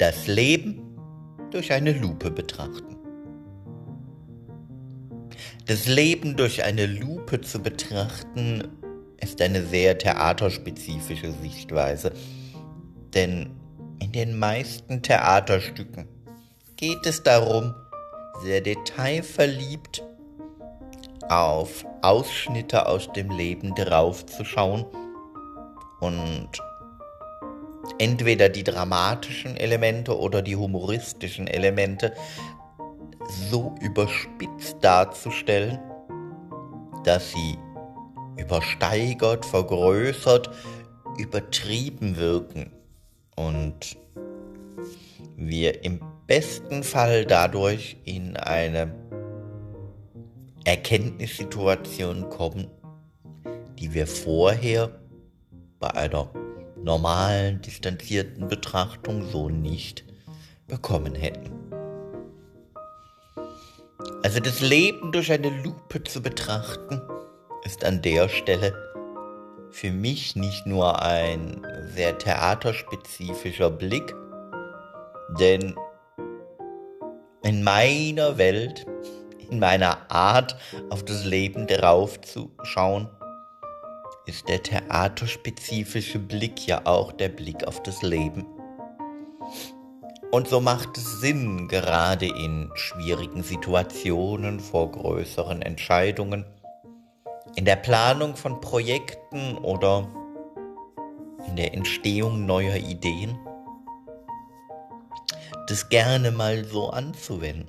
Das Leben durch eine Lupe betrachten. Das Leben durch eine Lupe zu betrachten ist eine sehr theaterspezifische Sichtweise, denn in den meisten Theaterstücken geht es darum, sehr detailverliebt auf Ausschnitte aus dem Leben draufzuschauen und entweder die dramatischen Elemente oder die humoristischen Elemente so überspitzt darzustellen, dass sie übersteigert, vergrößert, übertrieben wirken. Und wir im besten Fall dadurch in eine Erkenntnissituation kommen, die wir vorher bei einer normalen, distanzierten Betrachtung so nicht bekommen hätten. Also das Leben durch eine Lupe zu betrachten, ist an der Stelle für mich nicht nur ein sehr theaterspezifischer Blick, denn in meiner Welt, in meiner Art auf das Leben drauf zu schauen, ist der theaterspezifische Blick ja auch der Blick auf das Leben. Und so macht es Sinn, gerade in schwierigen Situationen vor größeren Entscheidungen, in der Planung von Projekten oder in der Entstehung neuer Ideen, das gerne mal so anzuwenden.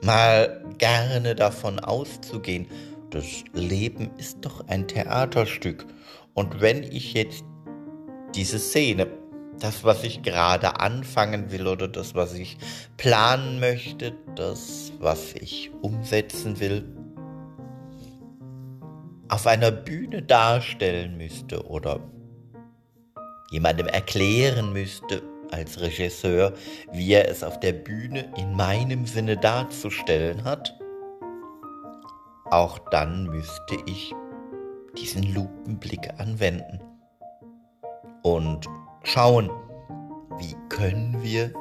Mal gerne davon auszugehen, das Leben ist doch ein Theaterstück. Und wenn ich jetzt diese Szene, das, was ich gerade anfangen will oder das, was ich planen möchte, das, was ich umsetzen will, auf einer Bühne darstellen müsste oder jemandem erklären müsste als Regisseur, wie er es auf der Bühne in meinem Sinne darzustellen hat, auch dann müsste ich diesen Lupenblick anwenden und schauen, wie können wir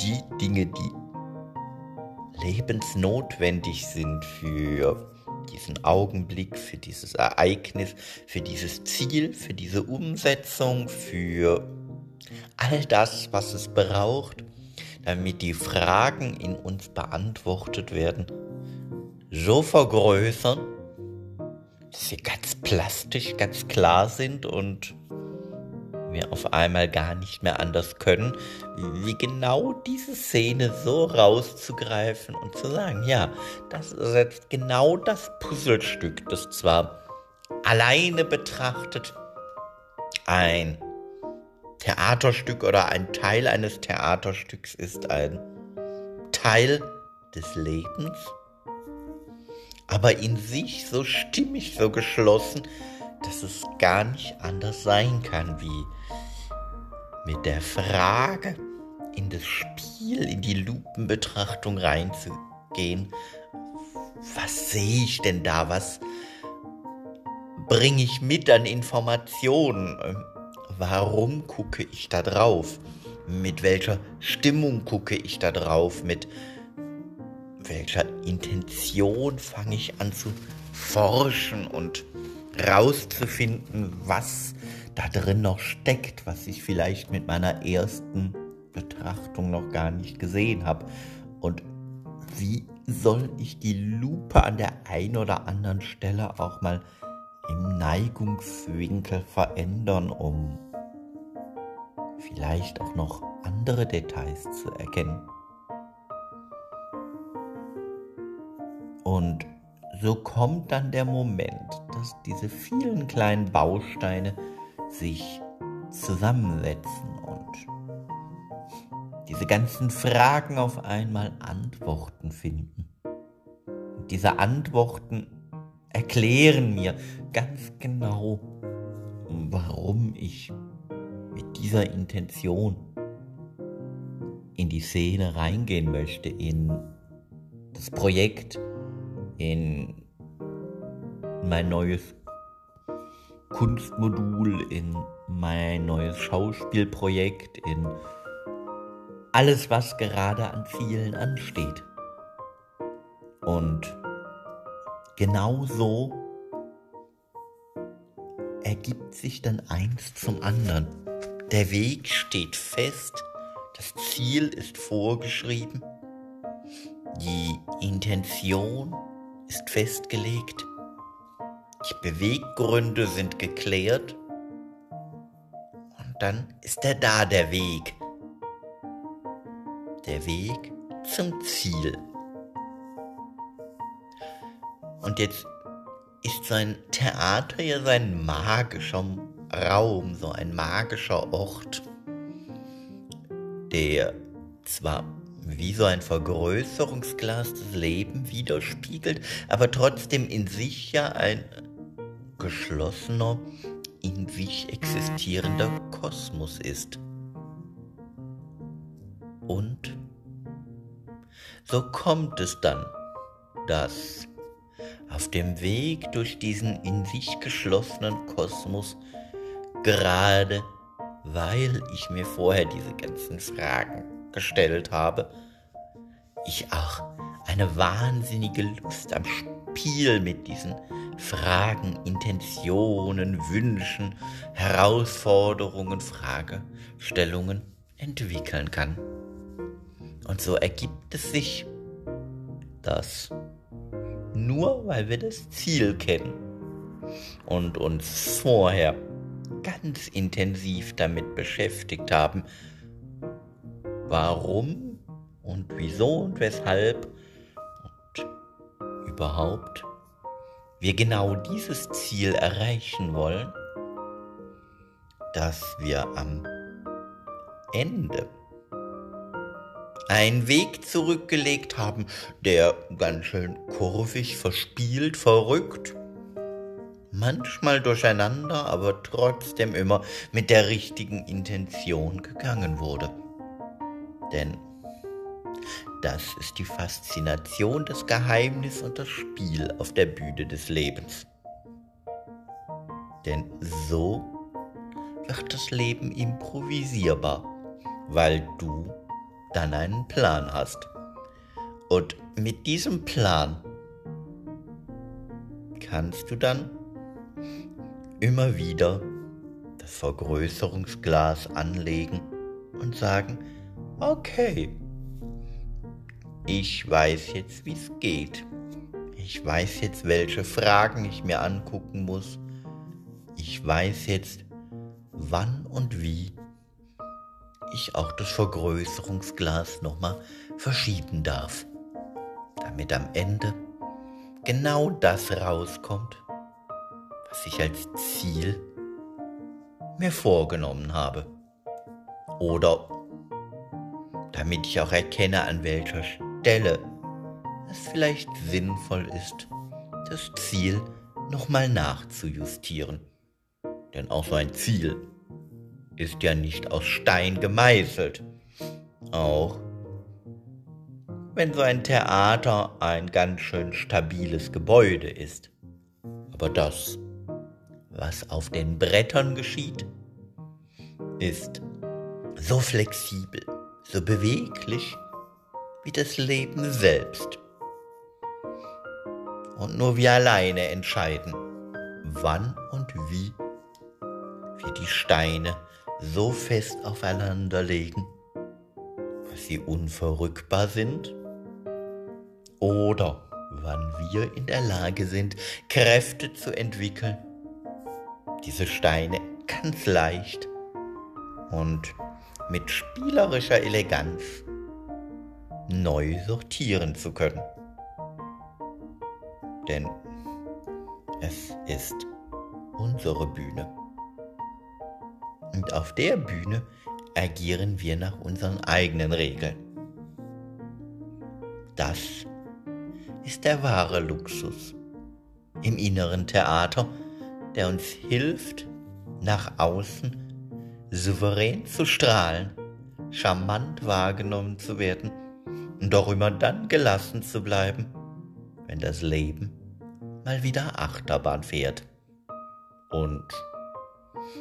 die Dinge, die lebensnotwendig sind für diesen Augenblick, für dieses Ereignis, für dieses Ziel, für diese Umsetzung, für all das, was es braucht, damit die Fragen in uns beantwortet werden, so vergrößern, dass sie ganz plastisch, ganz klar sind und wir auf einmal gar nicht mehr anders können, wie genau diese Szene so rauszugreifen und zu sagen, ja, das ist jetzt genau das Puzzlestück, das zwar alleine betrachtet ein Theaterstück oder ein Teil eines Theaterstücks ist, ein Teil des Lebens, aber in sich so stimmig, so geschlossen, dass es gar nicht anders sein kann, wie mit der Frage in das Spiel, in die Lupenbetrachtung reinzugehen. Was sehe ich denn da? Was bringe ich mit an Informationen? Warum gucke ich da drauf? Mit welcher Stimmung gucke ich da drauf? Mit welcher Intention fange ich an zu forschen und rauszufinden, was da drin noch steckt, was ich vielleicht mit meiner ersten Betrachtung noch gar nicht gesehen habe. Und wie soll ich die Lupe an der einen oder anderen Stelle auch mal im Neigungswinkel verändern, um vielleicht auch noch andere Details zu erkennen. Und so kommt dann der Moment, dass diese vielen kleinen Bausteine sich zusammensetzen und diese ganzen Fragen auf einmal Antworten finden. Und diese Antworten erklären mir ganz genau, warum ich mit dieser Intention in die Szene reingehen möchte, in das Projekt, in mein neues Kunstmodul, in mein neues Schauspielprojekt, in alles, was gerade an Zielen ansteht. Und genau so ergibt sich dann eins zum anderen. Der Weg steht fest, das Ziel ist vorgeschrieben, die Intention ist festgelegt, die Beweggründe sind geklärt und dann ist er da, der Weg. Der Weg zum Ziel. Und jetzt ist sein Theater ja sein magischer Raum, so ein magischer Ort, der zwar wie so ein Vergrößerungsglas das Leben widerspiegelt, aber trotzdem in sich ja ein geschlossener, in sich existierender Kosmos ist. Und so kommt es dann, dass auf dem Weg durch diesen in sich geschlossenen Kosmos, gerade weil ich mir vorher diese ganzen Fragen gestellt habe, ich auch eine wahnsinnige Lust am Spiel mit diesen Fragen, Intentionen, Wünschen, Herausforderungen, Fragestellungen entwickeln kann. Und so ergibt es sich, dass nur weil wir das Ziel kennen und uns vorher ganz intensiv damit beschäftigt haben, warum und wieso und weshalb und überhaupt wir genau dieses Ziel erreichen wollen, dass wir am Ende einen Weg zurückgelegt haben, der ganz schön kurvig, verspielt, verrückt, manchmal durcheinander, aber trotzdem immer mit der richtigen Intention gegangen wurde. Denn das ist die Faszination, das Geheimnis und das Spiel auf der Bühne des Lebens. Denn so wird das Leben improvisierbar, weil du dann einen Plan hast. Und mit diesem Plan kannst du dann immer wieder das Vergrößerungsglas anlegen und sagen, okay, ich weiß jetzt, wie es geht. Ich weiß jetzt, welche Fragen ich mir angucken muss. Ich weiß jetzt, wann und wie ich auch das Vergrößerungsglas nochmal verschieben darf, damit am Ende genau das rauskommt, was ich als Ziel mir vorgenommen habe. Oder damit ich auch erkenne, an welcher Stelle es vielleicht sinnvoll ist, das Ziel nochmal nachzujustieren. Denn auch so ein Ziel ist ja nicht aus Stein gemeißelt. Auch wenn so ein Theater ein ganz schön stabiles Gebäude ist. Aber das, was auf den Brettern geschieht, ist so flexibel, so beweglich wie das Leben selbst. Und nur wir alleine entscheiden, wann und wie wir die Steine so fest aufeinander legen, dass sie unverrückbar sind? Oder wann wir in der Lage sind, Kräfte zu entwickeln, diese Steine ganz leicht und mit spielerischer Eleganz neu sortieren zu können. Denn es ist unsere Bühne. Und auf der Bühne agieren wir nach unseren eigenen Regeln. Das ist der wahre Luxus im inneren Theater, der uns hilft, nach außen souverän zu strahlen, charmant wahrgenommen zu werden und auch immer dann gelassen zu bleiben, wenn das Leben mal wieder Achterbahn fährt. Und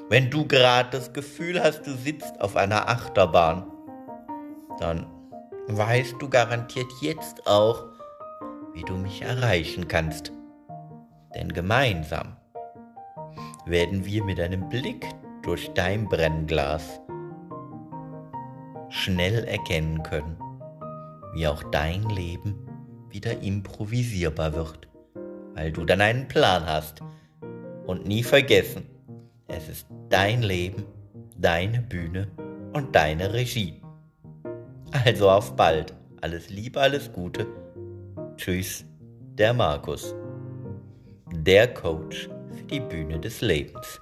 wenn du gerade das Gefühl hast, du sitzt auf einer Achterbahn, dann weißt du garantiert jetzt auch, wie du mich erreichen kannst. Denn gemeinsam werden wir mit einem Blick durch dein Brennglas schnell erkennen können, wie auch dein Leben wieder improvisierbar wird, weil du dann einen Plan hast. Und nie vergessen, es ist dein Leben, deine Bühne und deine Regie. Also auf bald. Alles Liebe, alles Gute. Tschüss, der Markus. Der Coach für die Bühne des Lebens.